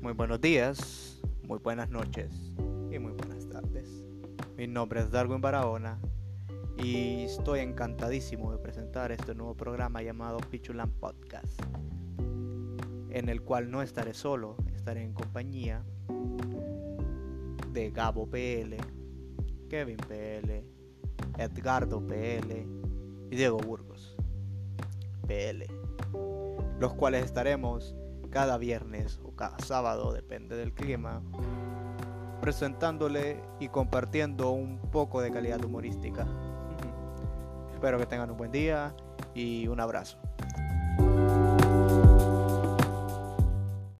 buenos días, muy buenas noches y muy buenas tardes. Mi nombre es Darwin Barahona y estoy encantadísimo de presentar este nuevo programa llamado Pichulan Podcast, en el cual no estaré solo, estaré en compañía de Gabo PL, Kevin PL, Edgardo PL y Diego Burgos PL, los cuales estaremos cada viernes o cada sábado, depende del clima, presentándole y compartiendo un poco de calidad humorística. Espero que tengan un buen día y un abrazo.